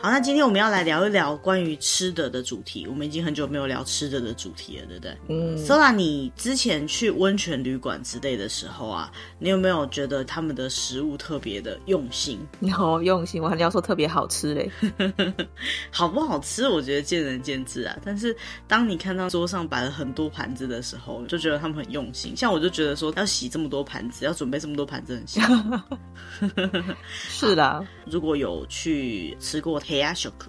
好，那今天我们要来聊一聊关于吃的的主题。我们已经很久没有聊吃的的主题了，对不对？嗯。Sola，你之前去温泉旅馆之类的时候啊，你有没有觉得他们的食物特别的用心？有 用心，我还要说特别好吃嘞。好不好吃？我觉得见仁见智啊。但是当你看到桌上摆了很多盘子的时候，就觉得他们很用心。像我就觉得说，要洗这么多盘子，要准备这么多盘子，很辛苦。是的，如果有去吃过。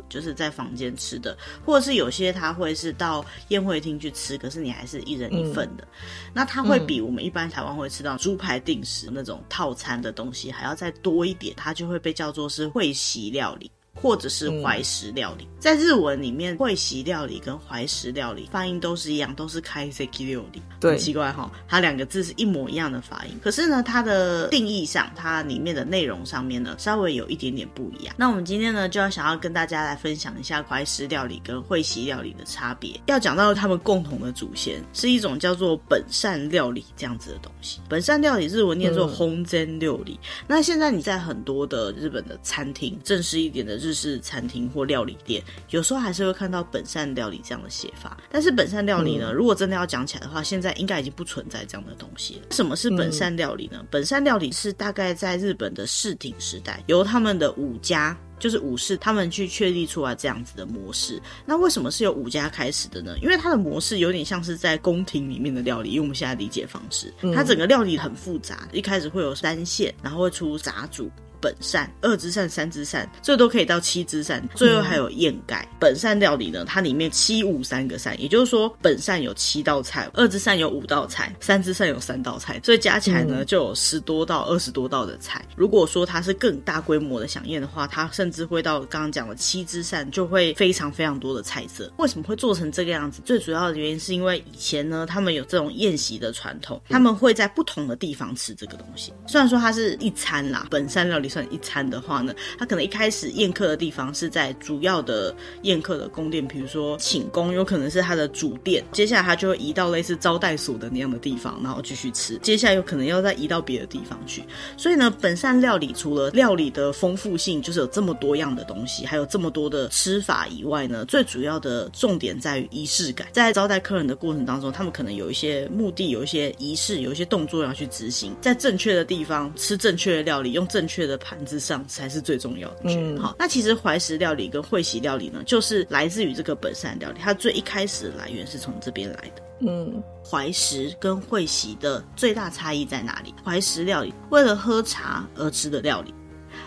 就是在房间吃的，或者是有些他会是到宴会厅去吃，可是你还是一人一份的，嗯、那他会比我们一般台湾会吃到猪排定食那种套餐的东西还要再多一点，它就会被叫做是会席料理。或者是怀石料理，嗯、在日文里面，会席料理跟怀石料理发音都是一样，都是开 seki 料理。对，很奇怪哈，它两个字是一模一样的发音，可是呢，它的定义上，它里面的内容上面呢，稍微有一点点不一样。那我们今天呢，就要想要跟大家来分享一下怀石料理跟会席料理的差别。要讲到他们共同的祖先，是一种叫做本善料理这样子的东西。本善料理日文念作烘煎料理。嗯、那现在你在很多的日本的餐厅，正式一点的日是餐厅或料理店，有时候还是会看到本善料理这样的写法。但是本善料理呢，嗯、如果真的要讲起来的话，现在应该已经不存在这样的东西了。什么是本善料理呢？嗯、本善料理是大概在日本的室町时代，由他们的武家，就是武士，他们去确立出来这样子的模式。那为什么是由武家开始的呢？因为它的模式有点像是在宫廷里面的料理，用我们现在理解方式，它整个料理很复杂，一开始会有三线，然后会出杂煮。本善、二之善、三之善，最多可以到七之善，最后还有宴盖。嗯、本善料理呢，它里面七五三个善，也就是说本善有七道菜，二之善有五道菜，三之善有三道菜，所以加起来呢、嗯、就有十多道、二十多道的菜。如果说它是更大规模的饗宴的话，它甚至会到刚刚讲的七之善，就会非常非常多的菜色。为什么会做成这个样子？最主要的原因是因为以前呢，他们有这种宴席的传统，他们会在不同的地方吃这个东西。虽然说它是一餐啦，本善料理。算一餐的话呢，他可能一开始宴客的地方是在主要的宴客的宫殿，比如说寝宫，有可能是他的主殿。接下来他就会移到类似招待所的那样的地方，然后继续吃。接下来有可能要再移到别的地方去。所以呢，本善料理除了料理的丰富性，就是有这么多样的东西，还有这么多的吃法以外呢，最主要的重点在于仪式感。在招待客人的过程当中，他们可能有一些目的，有一些仪式，有一些动作要去执行，在正确的地方吃正确的料理，用正确的。盘子上才是最重要的。嗯，好，那其实怀石料理跟会席料理呢，就是来自于这个本善料理，它最一开始的来源是从这边来的。嗯，怀石跟会席的最大差异在哪里？怀石料理为了喝茶而吃的料理，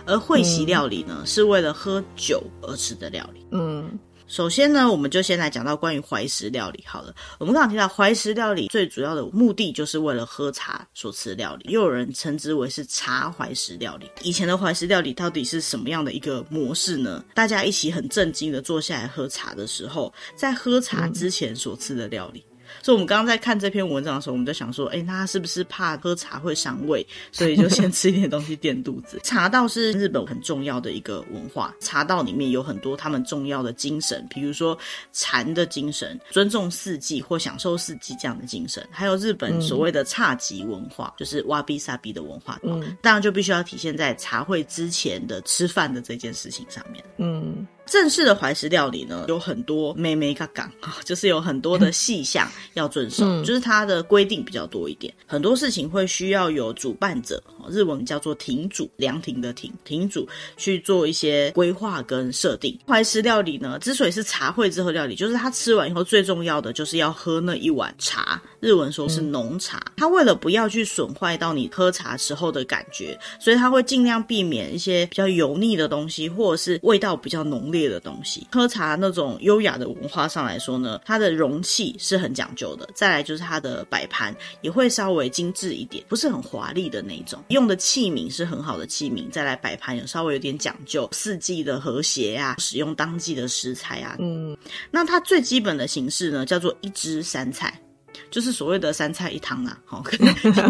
而会席料理呢，是为了喝酒而吃的料理。嗯。首先呢，我们就先来讲到关于怀石料理好了。我们刚刚提到怀石料理最主要的目的就是为了喝茶所吃料理，又有人称之为是茶怀石料理。以前的怀石料理到底是什么样的一个模式呢？大家一起很震惊的坐下来喝茶的时候，在喝茶之前所吃的料理。嗯所以，我们刚刚在看这篇文章的时候，我们就想说，哎，那他是不是怕喝茶会伤胃，所以就先吃一点东西垫肚子？茶道是日本很重要的一个文化，茶道里面有很多他们重要的精神，比如说禅的精神、尊重四季或享受四季这样的精神，还有日本所谓的侘寂文化，嗯、就是哇比萨比的文化，嗯，当然就必须要体现在茶会之前的吃饭的这件事情上面，嗯。正式的怀石料理呢，有很多眉眉角角啊，就是有很多的细项要遵守，嗯、就是它的规定比较多一点。很多事情会需要有主办者，日文叫做亭主，凉亭的亭，亭主去做一些规划跟设定。怀石料理呢，之所以是茶会之后料理，就是他吃完以后最重要的就是要喝那一碗茶，日文说是浓茶。他、嗯、为了不要去损坏到你喝茶时候的感觉，所以他会尽量避免一些比较油腻的东西，或者是味道比较浓烈的东西，喝茶那种优雅的文化上来说呢，它的容器是很讲究的。再来就是它的摆盘也会稍微精致一点，不是很华丽的那种。用的器皿是很好的器皿，再来摆盘也稍微有点讲究，四季的和谐啊，使用当季的食材啊。嗯，那它最基本的形式呢，叫做一汁三菜，就是所谓的三菜一汤啊。好，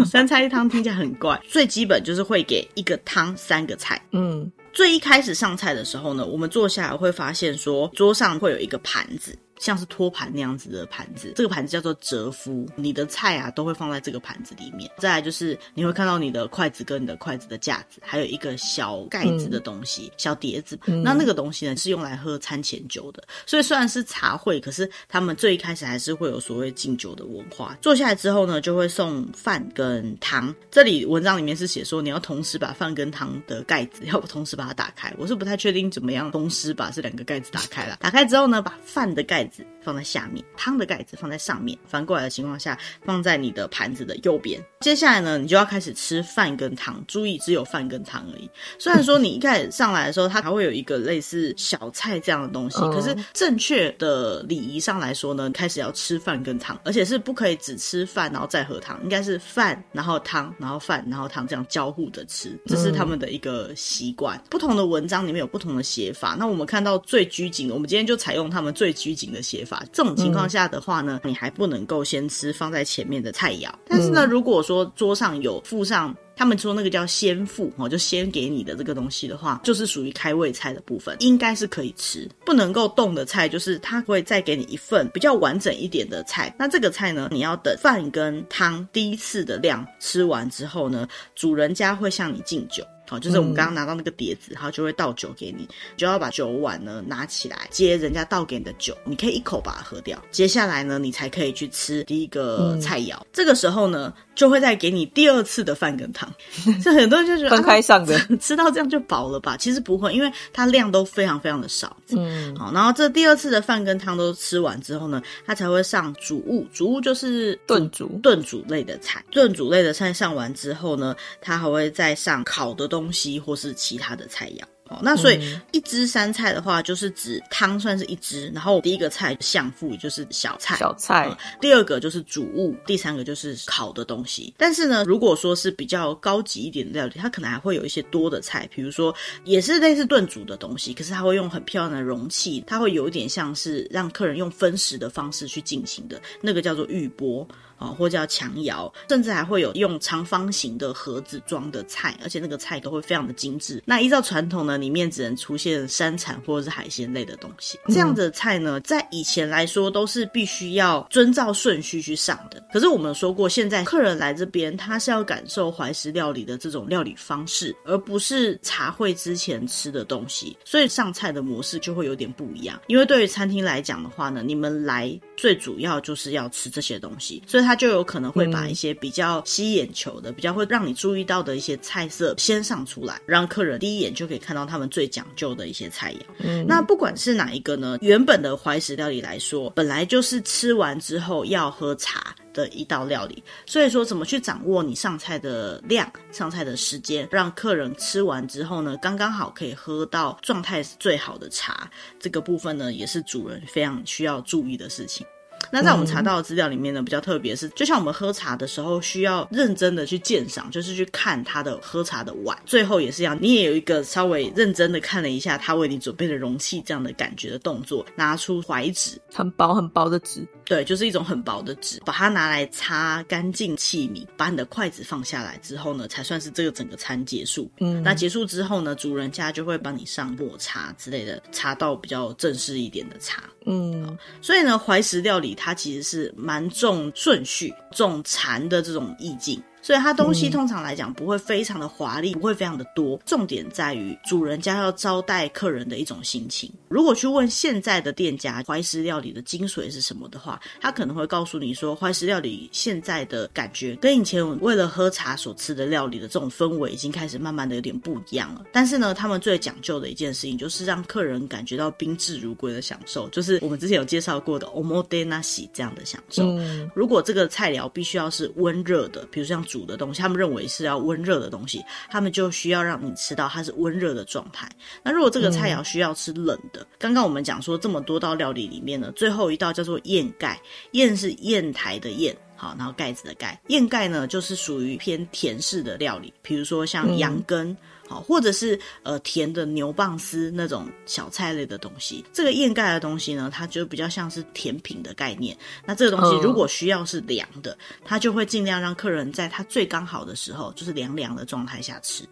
三菜一汤听起来很怪，最基本就是会给一个汤三个菜。嗯。最一开始上菜的时候呢，我们坐下来会发现说，桌上会有一个盘子。像是托盘那样子的盘子，这个盘子叫做折夫，你的菜啊都会放在这个盘子里面。再来就是你会看到你的筷子跟你的筷子的架子，还有一个小盖子的东西，嗯、小碟子。嗯、那那个东西呢是用来喝餐前酒的。所以虽然是茶会，可是他们最一开始还是会有所谓敬酒的文化。坐下来之后呢，就会送饭跟汤。这里文章里面是写说你要同时把饭跟汤的盖子要同时把它打开。我是不太确定怎么样同时把这两个盖子打开了。打开之后呢，把饭的盖子放在下面，汤的盖子放在上面，翻过来的情况下放在你的盘子的右边。接下来呢，你就要开始吃饭跟汤。注意，只有饭跟汤而已。虽然说你一开始上来的时候，它还会有一个类似小菜这样的东西，可是正确的礼仪上来说呢，开始要吃饭跟汤，而且是不可以只吃饭然后再喝汤，应该是饭然后汤，然后饭然后汤这样交互着吃，这是他们的一个习惯。不同的文章里面有不同的写法。那我们看到最拘谨的，我们今天就采用他们最拘谨的写法。这种情况下的话呢，你还不能够先吃放在前面的菜肴。但是呢，如果说桌上有附上，他们说那个叫先付哦，就先给你的这个东西的话，就是属于开胃菜的部分，应该是可以吃。不能够动的菜，就是他会再给你一份比较完整一点的菜。那这个菜呢，你要等饭跟汤第一次的量吃完之后呢，主人家会向你敬酒。好，就是我们刚刚拿到那个碟子，然后就会倒酒给你，就要把酒碗呢拿起来接人家倒给你的酒，你可以一口把它喝掉。接下来呢，你才可以去吃第一个菜肴。嗯、这个时候呢，就会再给你第二次的饭跟汤。这很多人就觉得分开上的，啊、吃到这样就饱了吧？其实不会，因为它量都非常非常的少。嗯，好，然后这第二次的饭跟汤都吃完之后呢，它才会上主物。主物就是炖煮炖煮类的菜。炖煮类的菜上完之后呢，它还会再上烤的东西。东西或是其他的菜肴哦，那所以一汁三菜的话，就是指汤算是一汁，然后第一个菜相父也就是小菜，小菜，嗯，第二个就是主物，第三个就是烤的东西。但是呢，如果说是比较高级一点的料理，它可能还会有一些多的菜，比如说也是类似炖煮的东西，可是它会用很漂亮的容器，它会有一点像是让客人用分食的方式去进行的，那个叫做玉钵。啊，或叫强窑，甚至还会有用长方形的盒子装的菜，而且那个菜都会非常的精致。那依照传统呢，里面只能出现山产或者是海鲜类的东西。这样的菜呢，在以前来说都是必须要遵照顺序去上的。可是我们说过，现在客人来这边，他是要感受怀石料理的这种料理方式，而不是茶会之前吃的东西，所以上菜的模式就会有点不一样。因为对于餐厅来讲的话呢，你们来最主要就是要吃这些东西，所以。他就有可能会把一些比较吸眼球的、嗯、比较会让你注意到的一些菜色先上出来，让客人第一眼就可以看到他们最讲究的一些菜肴。嗯，那不管是哪一个呢，原本的怀石料理来说，本来就是吃完之后要喝茶的一道料理。所以说，怎么去掌握你上菜的量、上菜的时间，让客人吃完之后呢，刚刚好可以喝到状态最好的茶，这个部分呢，也是主人非常需要注意的事情。那在我们查到的资料里面呢，比较特别是，就像我们喝茶的时候，需要认真的去鉴赏，就是去看他的喝茶的碗。最后也是一样，你也有一个稍微认真的看了一下他为你准备的容器，这样的感觉的动作，拿出怀纸，很薄很薄的纸，对，就是一种很薄的纸，把它拿来擦干净器皿，把你的筷子放下来之后呢，才算是这个整个餐结束。嗯，那结束之后呢，主人家就会帮你上抹茶之类的，茶道比较正式一点的茶。嗯，所以呢，怀石料理它其实是蛮重顺序、重禅的这种意境。所以它东西通常来讲不会非常的华丽，不会非常的多。重点在于主人家要招待客人的一种心情。如果去问现在的店家怀石料理的精髓是什么的话，他可能会告诉你说，怀石料理现在的感觉跟以前为了喝茶所吃的料理的这种氛围已经开始慢慢的有点不一样了。但是呢，他们最讲究的一件事情就是让客人感觉到宾至如归的享受，就是我们之前有介绍过的 omodenashi 这样的享受。嗯、如果这个菜肴必须要是温热的，比如像煮的东西，他们认为是要温热的东西，他们就需要让你吃到它是温热的状态。那如果这个菜肴需要吃冷的，嗯、刚刚我们讲说这么多道料理里面呢，最后一道叫做燕盖，燕是砚台的砚，好，然后盖子的盖，燕盖呢就是属于偏甜式的料理，比如说像羊羹。嗯好，或者是呃甜的牛蒡丝那种小菜类的东西，这个砚盖的东西呢，它就比较像是甜品的概念。那这个东西如果需要是凉的，它就会尽量让客人在它最刚好的时候，就是凉凉的状态下吃。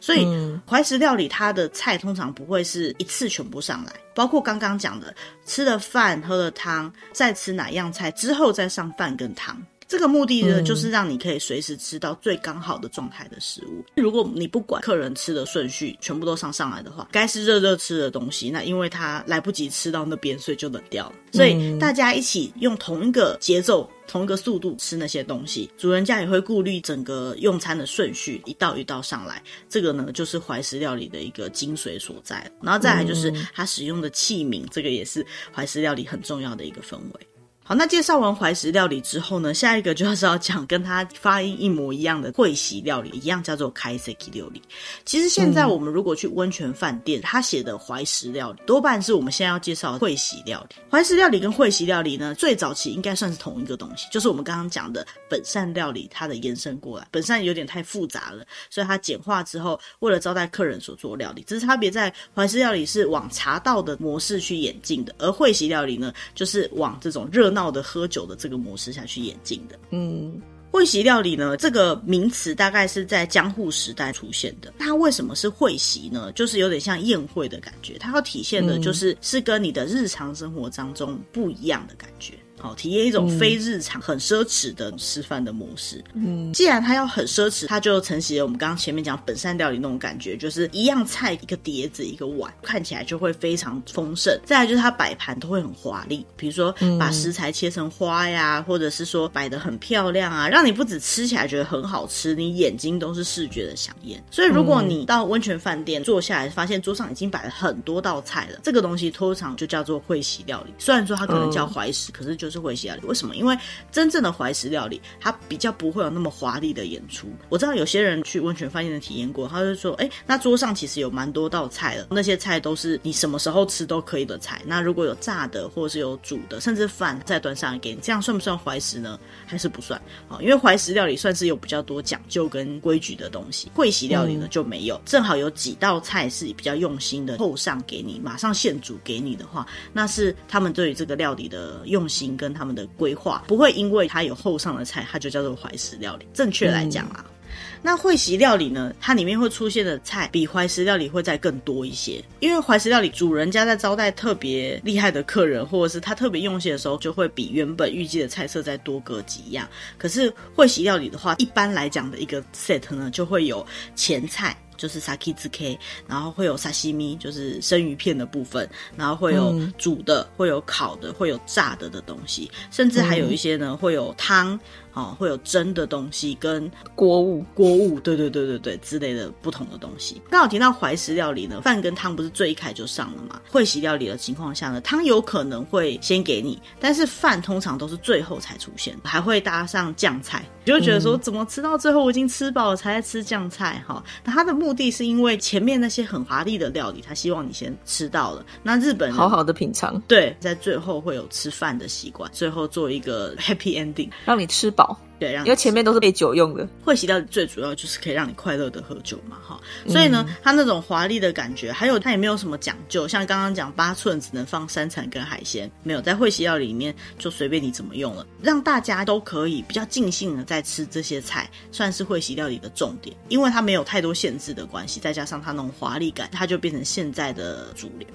所以怀石料理它的菜通常不会是一次全部上来，包括刚刚讲的吃了饭、喝了汤，再吃哪样菜之后再上饭跟汤。这个目的呢，就是让你可以随时吃到最刚好的状态的食物。如果你不管客人吃的顺序，全部都上上来的话，该是热热吃的东西，那因为他来不及吃到那边，所以就冷掉了。所以大家一起用同一个节奏、同一个速度吃那些东西，主人家也会顾虑整个用餐的顺序，一道一道上来。这个呢，就是怀石料理的一个精髓所在。然后再来就是它使用的器皿，这个也是怀石料理很重要的一个氛围。好，那介绍完怀石料理之后呢，下一个就是要讲跟它发音一模一样的会席料理，一样叫做开席料理。其实现在我们如果去温泉饭店，他写的怀石料理多半是我们现在要介绍的会席料理。怀石料理跟会席料理呢，最早期应该算是同一个东西，就是我们刚刚讲的本善料理它的延伸过来。本善有点太复杂了，所以它简化之后，为了招待客人所做料理，只是差别在怀石料理是往茶道的模式去演进的，而会席料理呢，就是往这种热闹。闹的喝酒的这个模式下去演进的，嗯，会席料理呢，这个名词大概是在江户时代出现的。它为什么是会席呢？就是有点像宴会的感觉，它要体现的就是、嗯、是跟你的日常生活当中不一样的感觉。好，体验一种非日常、很奢侈的吃饭的模式。嗯，既然它要很奢侈，它就承袭了我们刚刚前面讲本善料理那种感觉，就是一样菜一个碟子一个碗，看起来就会非常丰盛。再来就是它摆盘都会很华丽，比如说把食材切成花呀，或者是说摆的很漂亮啊，让你不止吃起来觉得很好吃，你眼睛都是视觉的饗宴。所以如果你到温泉饭店坐下来，发现桌上已经摆了很多道菜了，这个东西通常就叫做会席料理。虽然说它可能叫怀石，可是就是会席料理。为什么？因为真正的怀石料理，它比较不会有那么华丽的演出。我知道有些人去温泉饭店的体验过，他就说：“哎，那桌上其实有蛮多道菜的，那些菜都是你什么时候吃都可以的菜。那如果有炸的，或者是有煮的，甚至饭再端上来给你，这样算不算怀石呢？还是不算？啊，因为怀石料理算是有比较多讲究跟规矩的东西，会席料理呢就没有。正好有几道菜是比较用心的，后上给你，马上现煮给你的话，那是他们对于这个料理的用心跟他们的。的规划不会因为它有后上的菜，它就叫做怀石料理。正确来讲啊，嗯、那会席料理呢，它里面会出现的菜比怀石料理会再更多一些。因为怀石料理主人家在招待特别厉害的客人，或者是他特别用心的时候，就会比原本预计的菜色再多个几样。可是会席料理的话，一般来讲的一个 set 呢，就会有前菜。就是 sake zuke，然后会有沙西米，就是生鱼片的部分，然后会有煮的，会有烤的，会有炸的的东西，甚至还有一些呢，会有汤。哦，会有蒸的东西跟锅物、锅物，对对对对对之类的不同的东西。刚好提到怀石料理呢，饭跟汤不是最一开始就上了吗？会席料理的情况下呢，汤有可能会先给你，但是饭通常都是最后才出现，还会搭上酱菜。你就觉得说，怎么吃到最后我已经吃饱了才在吃酱菜？哈、哦，那它的目的是因为前面那些很华丽的料理，他希望你先吃到了。那日本人好好的品尝，对，在最后会有吃饭的习惯，最后做一个 happy ending，让你吃饱。对，让因为前面都是备酒用的，会席料理最主要就是可以让你快乐的喝酒嘛，哈。所以呢，它那种华丽的感觉，还有它也没有什么讲究，像刚刚讲八寸只能放山产跟海鲜，没有在会洗料理里面就随便你怎么用了，让大家都可以比较尽兴的在吃这些菜，算是会洗料理的重点，因为它没有太多限制的关系，再加上它那种华丽感，它就变成现在的主流。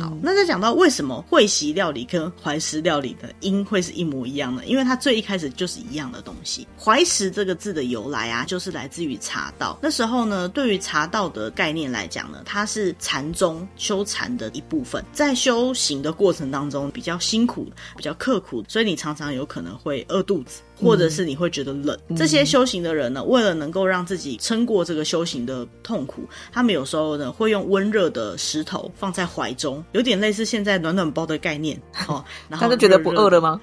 好，那再讲到为什么会席料理跟怀石料理的音会是一模一样的？因为它最一开始就是一样的东西。怀石这个字的由来啊，就是来自于茶道。那时候呢，对于茶道的概念来讲呢，它是禅宗修禅的一部分，在修行的过程当中比较辛苦，比较刻苦，所以你常常有可能会饿肚子。或者是你会觉得冷，嗯、这些修行的人呢，为了能够让自己撑过这个修行的痛苦，他们有时候呢会用温热的石头放在怀中，有点类似现在暖暖包的概念。哦，然后他就觉得不饿了吗？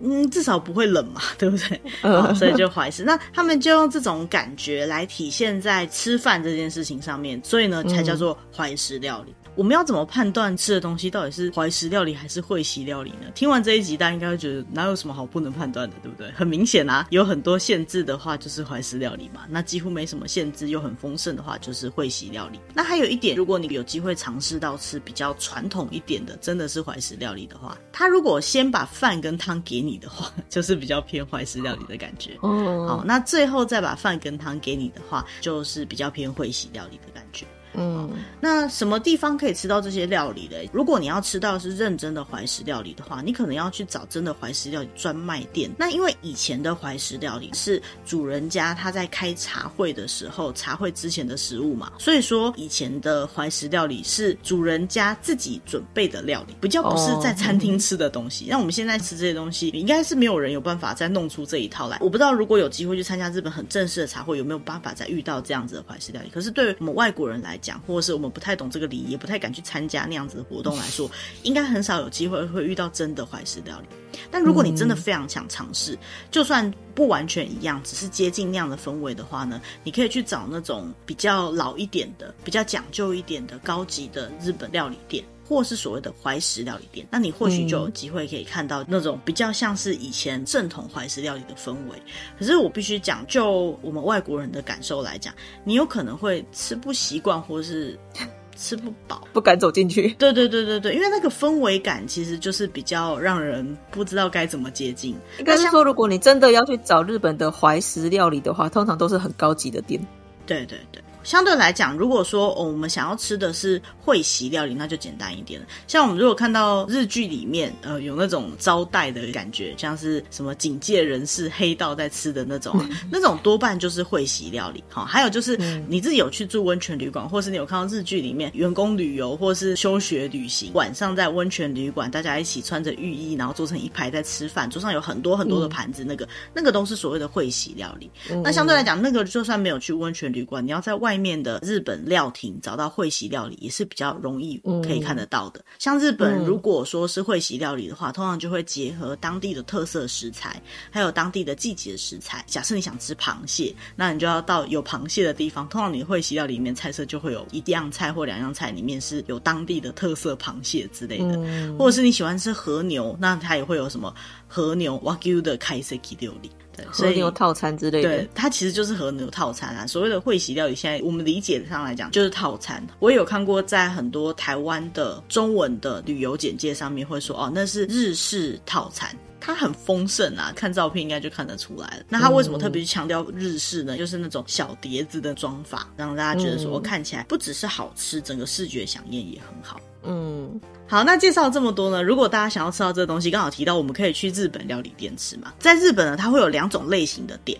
嗯，至少不会冷嘛，对不对？哦、所以就怀石。那他们就用这种感觉来体现在吃饭这件事情上面，所以呢才叫做怀石料理。我们要怎么判断吃的东西到底是怀石料理还是会席料理呢？听完这一集，大家应该会觉得哪有什么好不能判断的，对不对？很明显啊，有很多限制的话就是怀石料理嘛。那几乎没什么限制又很丰盛的话就是会席料理。那还有一点，如果你有机会尝试到吃比较传统一点的，真的是怀石料理的话，他如果先把饭跟汤给你你的话，就是比较偏怀石料理的感觉。哦，好，那最后再把饭跟汤给你的话，就是比较偏会席料理的感觉。嗯，那什么地方可以吃到这些料理嘞？如果你要吃到是认真的怀石料理的话，你可能要去找真的怀石料理专卖店。那因为以前的怀石料理是主人家他在开茶会的时候，茶会之前的食物嘛，所以说以前的怀石料理是主人家自己准备的料理，比较不是在餐厅吃的东西。那、我们现在吃这些东西，应该是没有人有办法再弄出这一套来。我不知道如果有机会去参加日本很正式的茶会，有没有办法再遇到这样子的怀石料理？可是对于我们外国人来讲，或者是我们不太懂这个礼仪，也不太敢去参加那样子的活动来说，应该很少有机会会遇到真的怀石料理。但如果你真的非常想尝试，就算不完全一样，只是接近那样的氛围的话呢，你可以去找那种比较老一点的、比较讲究一点的高级的日本料理店。或是所谓的怀石料理店，那你或许就有机会可以看到那种比较像是以前正统怀石料理的氛围。可是我必须讲，就我们外国人的感受来讲，你有可能会吃不习惯，或是 吃不饱，不敢走进去。对对对对对，因为那个氛围感其实就是比较让人不知道该怎么接近。应该是说，如果你真的要去找日本的怀石料理的话，通常都是很高级的店。对对对。相对来讲，如果说、哦、我们想要吃的是会席料理，那就简单一点了。像我们如果看到日剧里面，呃，有那种招待的感觉，像是什么警戒人士、黑道在吃的那种，那种多半就是会席料理。好、哦，还有就是你自己有去住温泉旅馆，或是你有看到日剧里面员工旅游，或是休学旅行，晚上在温泉旅馆，大家一起穿着浴衣，然后坐成一排在吃饭，桌上有很多很多的盘子，那个那个都是所谓的会席料理。那相对来讲，那个就算没有去温泉旅馆，你要在外。外面的日本料亭找到会席料理也是比较容易可以看得到的。嗯、像日本如果说是会席料理的话，嗯、通常就会结合当地的特色食材，还有当地的季节食材。假设你想吃螃蟹，那你就要到有螃蟹的地方。通常你会席料理里面菜色就会有一样菜或两样菜里面是有当地的特色螃蟹之类的，嗯、或者是你喜欢吃和牛，那它也会有什么和牛 Wagyu 的开席料理。对，和牛套餐之类的，对，它其实就是和牛套餐啊。所谓的会席料理，现在我们理解上来讲就是套餐。我也有看过，在很多台湾的中文的旅游简介上面会说，哦，那是日式套餐，它很丰盛啊，看照片应该就看得出来了。那它为什么特别强调日式呢？嗯、就是那种小碟子的装法，让大家觉得说，我看起来不只是好吃，整个视觉饗宴也很好。嗯。好，那介绍这么多呢？如果大家想要吃到这个东西，刚好提到我们可以去日本料理店吃嘛。在日本呢，它会有两种类型的店，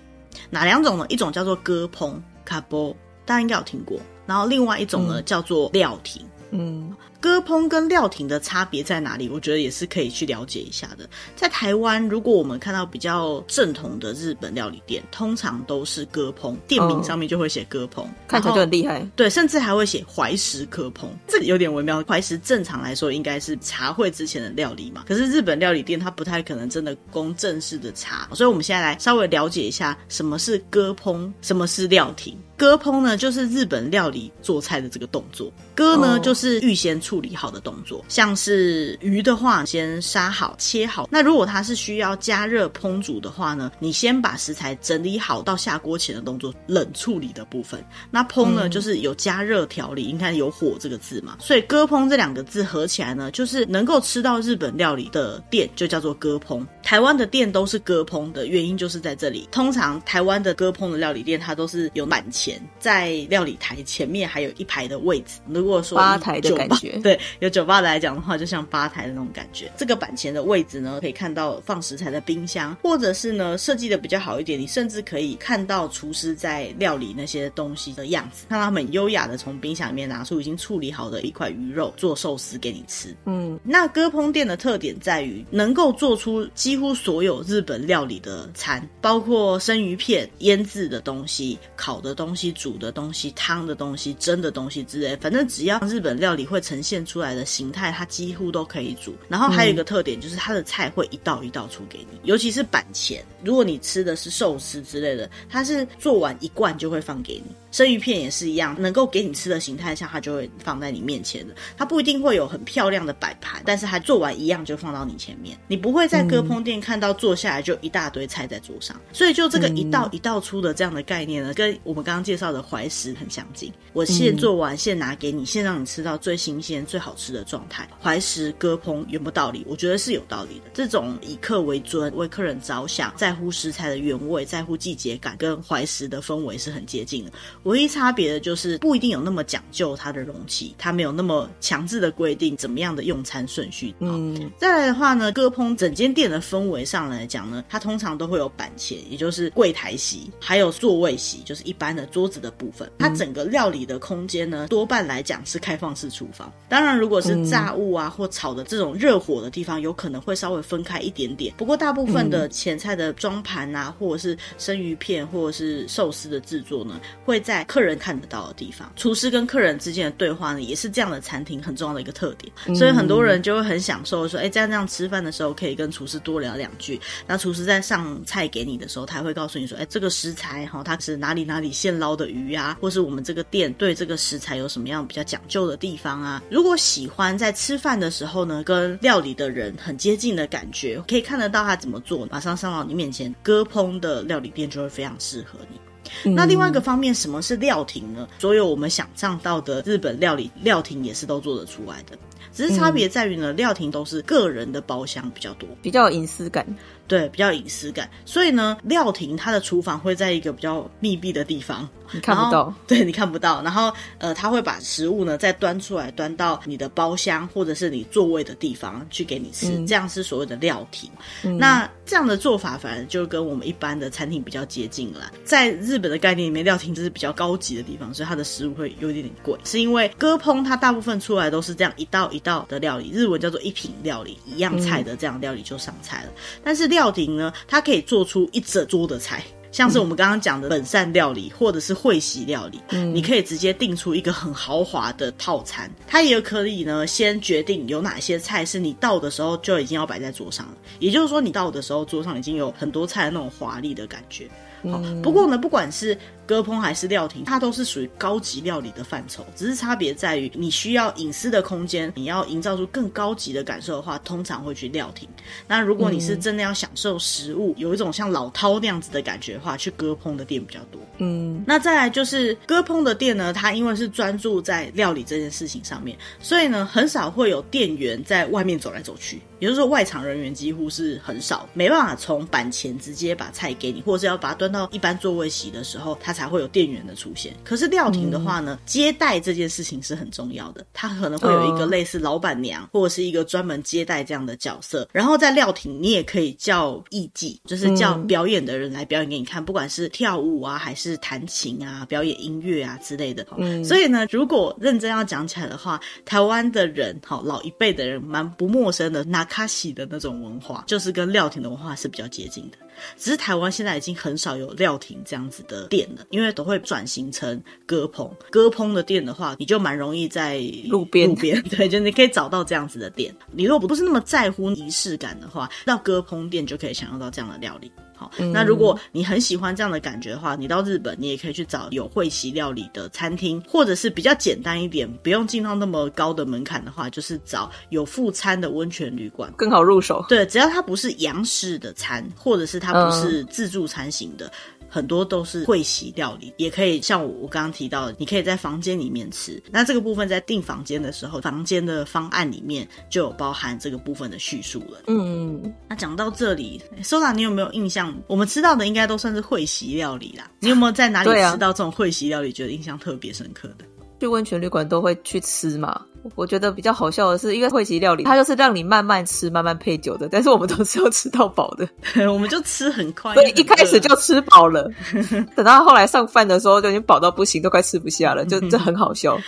哪两种呢？一种叫做割烹卡波，大家应该有听过。然后另外一种呢，嗯、叫做料亭。嗯。割烹跟料亭的差别在哪里？我觉得也是可以去了解一下的。在台湾，如果我们看到比较正统的日本料理店，通常都是歌烹，店名上面就会写歌烹，看起来就很厉害。对，甚至还会写怀石割烹，这个有点微妙。怀石正常来说应该是茶会之前的料理嘛，可是日本料理店它不太可能真的供正式的茶，所以我们现在来稍微了解一下什么是歌烹，什么是料亭。割烹呢，就是日本料理做菜的这个动作；割呢，就是预先处理好的动作。像是鱼的话，先杀好、切好。那如果它是需要加热烹煮的话呢，你先把食材整理好到下锅前的动作，冷处理的部分。那烹呢，就是有加热调理，应该有火这个字嘛。所以割烹这两个字合起来呢，就是能够吃到日本料理的店就叫做割烹。台湾的店都是割烹的原因就是在这里。通常台湾的割烹的料理店，它都是有满前在料理台前面还有一排的位置。如果说吧台的感觉，对，有酒吧来讲的话，就像吧台的那种感觉。这个板前的位置呢，可以看到放食材的冰箱，或者是呢设计的比较好一点，你甚至可以看到厨师在料理那些东西的样子，看到他们优雅的从冰箱里面拿出已经处理好的一块鱼肉做寿司给你吃。嗯，那割烹店的特点在于能够做出几几乎所有日本料理的餐，包括生鱼片、腌制的东西、烤的东西、煮的东西、汤的东西、蒸的东西之类，反正只要日本料理会呈现出来的形态，它几乎都可以煮。然后还有一个特点就是它的菜会一道一道出给你，尤其是板前，如果你吃的是寿司之类的，它是做完一罐就会放给你。生鱼片也是一样，能够给你吃的形态下，它就会放在你面前的。它不一定会有很漂亮的摆盘，但是它做完一样就放到你前面。你不会在割烹店看到坐下来就一大堆菜在桌上，所以就这个一道一道出的这样的概念呢，嗯、跟我们刚刚介绍的怀石很相近。我现做完，现拿给你，现让你吃到最新鲜、最好吃的状态。怀石割烹有没有道理？我觉得是有道理的。这种以客为尊、为客人着想、在乎食材的原味、在乎季节感，跟怀石的氛围是很接近的。唯一差别的就是不一定有那么讲究它的容器，它没有那么强制的规定怎么样的用餐顺序。嗯，再来的话呢，割烹整间店的氛围上来讲呢，它通常都会有板前，也就是柜台席，还有座位席，就是一般的桌子的部分。它整个料理的空间呢，多半来讲是开放式厨房。当然，如果是炸物啊或炒的这种热火的地方，有可能会稍微分开一点点。不过，大部分的前菜的装盘啊，或者是生鱼片，或者是寿司的制作呢，会在客人看得到的地方。厨师跟客人之间的对话呢，也是这样的餐厅很重要的一个特点。所以很多人就会很享受说，哎，在这样吃饭的时候可以跟厨师多聊两句。那厨师在上菜给你的时候，他会告诉你说，哎，这个食材哈，它是哪里哪里现捞的鱼啊，或是我们这个店对这个食材有什么样比较讲究的地方啊？如果喜欢在吃饭的时候呢，跟料理的人很接近的感觉，可以看得到他怎么做，马上上到你面前，割烹的料理店就会非常适合你。嗯、那另外一个方面，什么是料亭呢？所有我们想象到的日本料理料亭也是都做得出来的，只是差别在于呢，料亭都是个人的包厢比较多，比较有隐私感。对，比较隐私感，所以呢，料亭它的厨房会在一个比较密闭的地方，你看不到，对，你看不到。然后，呃，他会把食物呢再端出来，端到你的包厢或者是你座位的地方去给你吃，嗯、这样是所谓的料亭。嗯、那这样的做法，反而就跟我们一般的餐厅比较接近了。在日本的概念里面，料亭就是比较高级的地方，所以它的食物会有一点点贵，是因为割烹它大部分出来都是这样一道一道的料理，日文叫做一品料理，一样菜的这样料理就上菜了，嗯、但是。料亭呢，它可以做出一整桌的菜，像是我们刚刚讲的本善料理，或者是会席料理，嗯，你可以直接定出一个很豪华的套餐。它也可以呢，先决定有哪些菜是你到的时候就已经要摆在桌上了，也就是说，你到的时候桌上已经有很多菜的那种华丽的感觉。好，不过呢，不管是割烹还是料亭，它都是属于高级料理的范畴，只是差别在于你需要隐私的空间，你要营造出更高级的感受的话，通常会去料亭。那如果你是真的要享受食物，有一种像老饕那样子的感觉的话，去割烹的店比较多。嗯，那再来就是割烹的店呢，它因为是专注在料理这件事情上面，所以呢，很少会有店员在外面走来走去，也就是说外场人员几乎是很少，没办法从板前直接把菜给你，或者是要把它端到一般座位席的时候，它才会有店员的出现。可是料亭的话呢，嗯、接待这件事情是很重要的，它可能会有一个类似老板娘，哦、或者是一个专门接待这样的角色。然后在料亭，你也可以叫艺伎，就是叫表演的人来表演给你看，嗯、不管是跳舞啊，还是弹琴啊，表演音乐啊之类的。嗯，所以呢，如果认真要讲起来的话，台湾的人，好老一辈的人，蛮不陌生的，那卡西的那种文化，就是跟料亭的文化是比较接近的。只是台湾现在已经很少有料亭这样子的店了，因为都会转型成割烹。割烹的店的话，你就蛮容易在路边路边，对，就你可以找到这样子的店。你如果不是那么在乎仪式感的话，到割烹店就可以享受到这样的料理。好，那如果你很喜欢这样的感觉的话，你到日本，你也可以去找有会席料理的餐厅，或者是比较简单一点，不用进到那么高的门槛的话，就是找有副餐的温泉旅馆，更好入手。对，只要它不是洋式的餐，或者是它不是自助餐型的。嗯很多都是会席料理，也可以像我我刚刚提到的，你可以在房间里面吃。那这个部分在订房间的时候，房间的方案里面就有包含这个部分的叙述了。嗯，那讲到这里，Soda，你有没有印象？我们吃到的应该都算是会席料理啦。你有没有在哪里吃到这种会席料理，觉得印象特别深刻的？去温泉旅馆都会去吃嘛。我觉得比较好笑的是，因为会席料理，它就是让你慢慢吃、慢慢配酒的。但是我们都是要吃到饱的，我们就吃很快，所以一开始就 吃饱了。等到后来上饭的时候，就已经饱到不行，都快吃不下了，就这很好笑。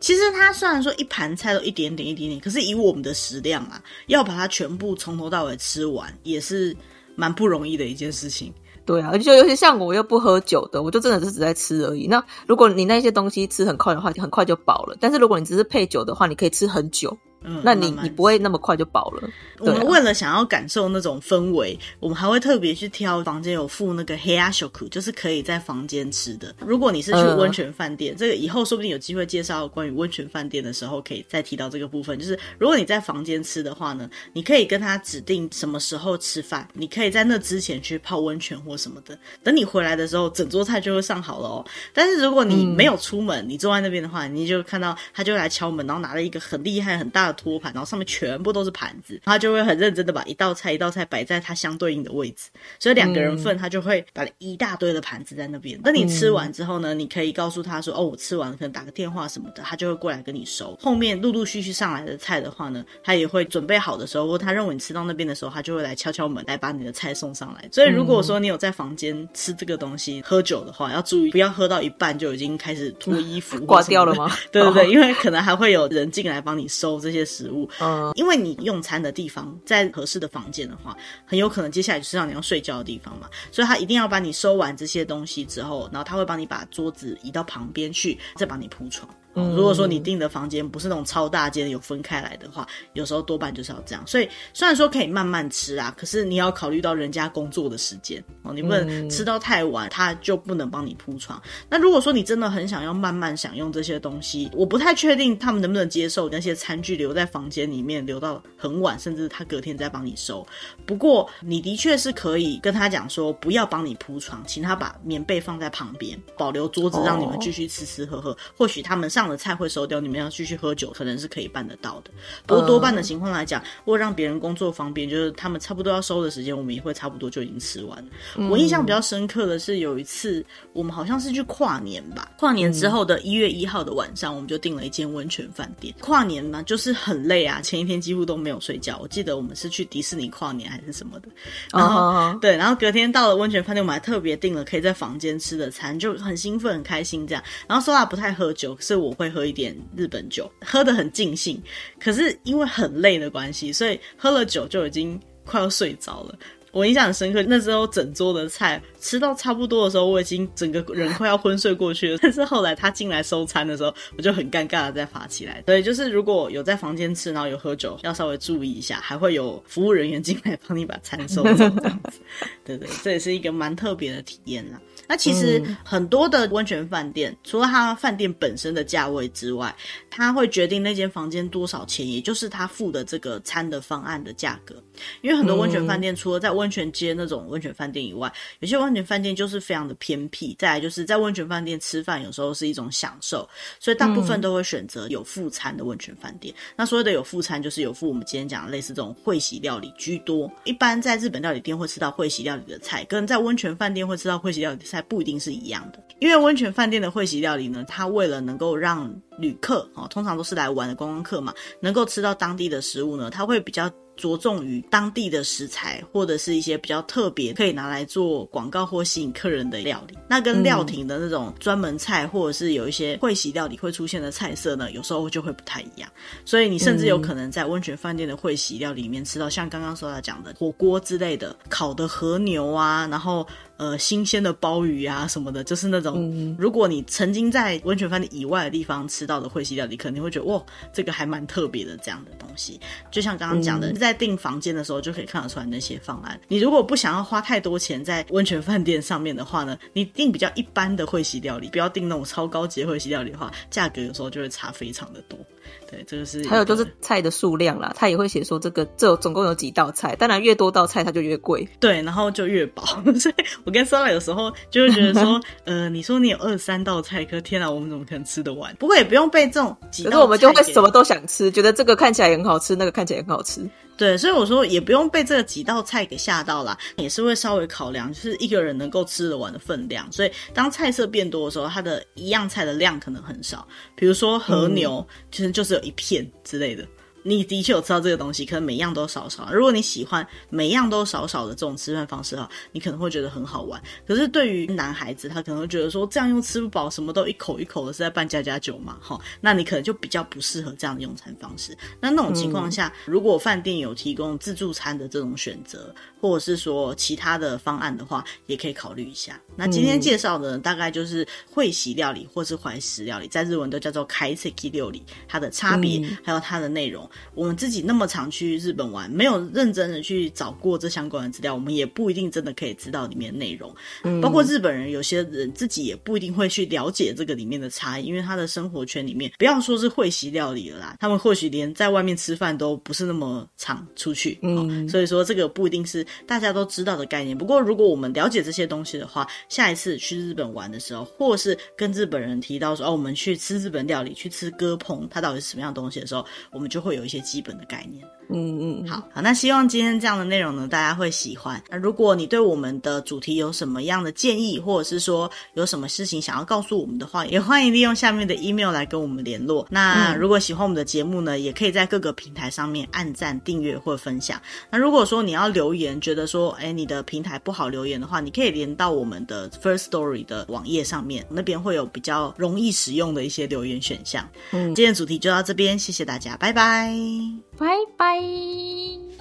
其实它虽然说一盘菜都一点点、一点点，可是以我们的食量啊，要把它全部从头到尾吃完，也是蛮不容易的一件事情。对啊，就尤其像我又不喝酒的，我就真的是只在吃而已。那如果你那些东西吃很快的话，很快就饱了。但是如果你只是配酒的话，你可以吃很久。嗯，那你你不会那么快就饱了。我们为了想要感受那种氛围，我们还会特别去挑房间有附那个黑鸭小苦，就是可以在房间吃的。如果你是去温泉饭店，嗯、这个以后说不定有机会介绍关于温泉饭店的时候，可以再提到这个部分。就是如果你在房间吃的话呢，你可以跟他指定什么时候吃饭，你可以在那之前去泡温泉或什么的。等你回来的时候，整桌菜就会上好了哦。但是如果你没有出门，嗯、你坐在那边的话，你就看到他就来敲门，然后拿了一个很厉害很大的托盘，然后上面全部都是盘子，他就会很认真的把一道菜一道菜摆在它相对应的位置，所以两个人份他就会摆了一大堆的盘子在那边。等你吃完之后呢，你可以告诉他说：“哦，我吃完了，可能打个电话什么的，他就会过来跟你收。”后面陆陆续续上来的菜的话呢，他也会准备好的时候，或他认为你吃到那边的时候，他就会来敲敲门来把你的菜送上来。所以如果说你有在房间吃这个东西喝酒的话，要注意不要喝到一半就已经开始脱衣服 挂掉了吗？对对对，因为可能还会有人进来帮你收这些食物。嗯，因为你用餐的地方在合适的房间的话，很有可能接下来就是让你要睡觉的地方嘛，所以他一定要把你收完这些东西之后，然后他会帮你把桌子移到旁边去，再帮你铺床。嗯，如果说你订的房间不是那种超大间有分开来的话，有时候多半就是要这样。所以虽然说可以慢慢吃啊，可是你要考虑到人家工作的时间哦，你不能吃到太晚，他就不能帮你铺床。那如果说你真的很想要慢慢享用这些东西，我不太确定他们能不能接受那些餐具留在房间里面留到很晚，甚至他隔天再帮你收。不过你的确是可以跟他讲说，不要帮你铺床，请他把棉被放在旁边，保留桌子让你们继续吃吃喝喝。或许他们上。的菜会收掉，你们要继续喝酒，可能是可以办得到的。不过多半的情况来讲，为了让别人工作方便，就是他们差不多要收的时间，我们也会差不多就已经吃完。嗯、我印象比较深刻的是有一次，我们好像是去跨年吧，跨年之后的一月一号的晚上，我们就订了一间温泉饭店。跨年嘛，就是很累啊，前一天几乎都没有睡觉。我记得我们是去迪士尼跨年还是什么的，然后、哦、对，然后隔天到了温泉饭店，我们还特别订了可以在房间吃的餐，就很兴奋很开心这样。然后说话不太喝酒，可是我会喝一点日本酒，喝得很尽兴。可是因为很累的关系，所以喝了酒就已经快要睡着了。我印象很深刻，那时候整桌的菜吃到差不多的时候，我已经整个人快要昏睡过去了。但是后来他进来收餐的时候，我就很尴尬的再爬起来。所以，就是如果有在房间吃，然后有喝酒，要稍微注意一下，还会有服务人员进来帮你把餐收走这样子。对对，这也是一个蛮特别的体验啦。那其实很多的温泉饭店，嗯、除了它饭店本身的价位之外，它会决定那间房间多少钱，也就是他付的这个餐的方案的价格。因为很多温泉饭店除了在温泉街那种温泉饭店以外，有些温泉饭店就是非常的偏僻。再来就是在温泉饭店吃饭，有时候是一种享受，所以大部分都会选择有附餐的温泉饭店。嗯、那所谓的有附餐，就是有附我们今天讲的类似这种会席料理居多。一般在日本料理店会吃到会席料的菜，跟在温泉饭店会吃到会席料理的菜不一定是一样的。因为温泉饭店的会席料理呢，它为了能够让旅客啊，通常都是来玩的观光客嘛，能够吃到当地的食物呢，它会比较。着重于当地的食材，或者是一些比较特别可以拿来做广告或吸引客人的料理。那跟料亭的那种专门菜，或者是有一些会席料理会出现的菜色呢，有时候就会不太一样。所以你甚至有可能在温泉饭店的会席料理里面吃到像刚刚说他讲的火锅之类的，烤的和牛啊，然后。呃，新鲜的鲍鱼啊什么的，就是那种，嗯、如果你曾经在温泉饭店以外的地方吃到的会席料理，肯定会觉得哇，这个还蛮特别的这样的东西。就像刚刚讲的，嗯、在订房间的时候就可以看得出来那些方案。你如果不想要花太多钱在温泉饭店上面的话呢，你订比较一般的会席料理，不要订那种超高级的会席料理的话，价格有时候就会差非常的多。对，这个是还有就是菜的数量啦，他也会写说这个这总共有几道菜，当然越多道菜它就越贵，对，然后就越饱。所以我跟 Sara 有时候就会觉得说，呃，你说你有二三道菜，可天啊，我们怎么可能吃得完？不过也不用被这种几道菜，可是我们就会什么都想吃，觉得这个看起来很好吃，那个看起来很好吃。对，所以我说也不用被这几道菜给吓到啦，也是会稍微考量，就是一个人能够吃得完的分量。所以当菜色变多的时候，它的一样菜的量可能很少。比如说和牛，其实就是有一片之类的。你的确有吃到这个东西，可能每样都少少。如果你喜欢每样都少少的这种吃饭方式哈，你可能会觉得很好玩。可是对于男孩子，他可能会觉得说这样又吃不饱，什么都一口一口的，是在办家家酒嘛？哈，那你可能就比较不适合这样的用餐方式。那那种情况下，嗯、如果饭店有提供自助餐的这种选择，或者是说其他的方案的话，也可以考虑一下。那今天介绍的，大概就是会席料理或是怀石料理，在日文都叫做开席料理，它的差别还有它的内容。我们自己那么常去日本玩，没有认真的去找过这相关的资料，我们也不一定真的可以知道里面内容。嗯，包括日本人，有些人自己也不一定会去了解这个里面的差异，因为他的生活圈里面，不要说是会席料理了啦，他们或许连在外面吃饭都不是那么常出去。嗯，所以说这个不一定是大家都知道的概念。不过如果我们了解这些东西的话，下一次去日本玩的时候，或是跟日本人提到说哦，我们去吃日本料理，去吃割烹，它到底是什么样东西的时候，我们就会有有一些基本的概念。嗯嗯，好好，那希望今天这样的内容呢，大家会喜欢。那如果你对我们的主题有什么样的建议，或者是说有什么事情想要告诉我们的话，也欢迎利用下面的 email 来跟我们联络。那如果喜欢我们的节目呢，也可以在各个平台上面按赞、订阅或分享。那如果说你要留言，觉得说，哎，你的平台不好留言的话，你可以连到我们的 First Story 的网页上面，那边会有比较容易使用的一些留言选项。嗯，今天的主题就到这边，谢谢大家，拜拜。拜拜。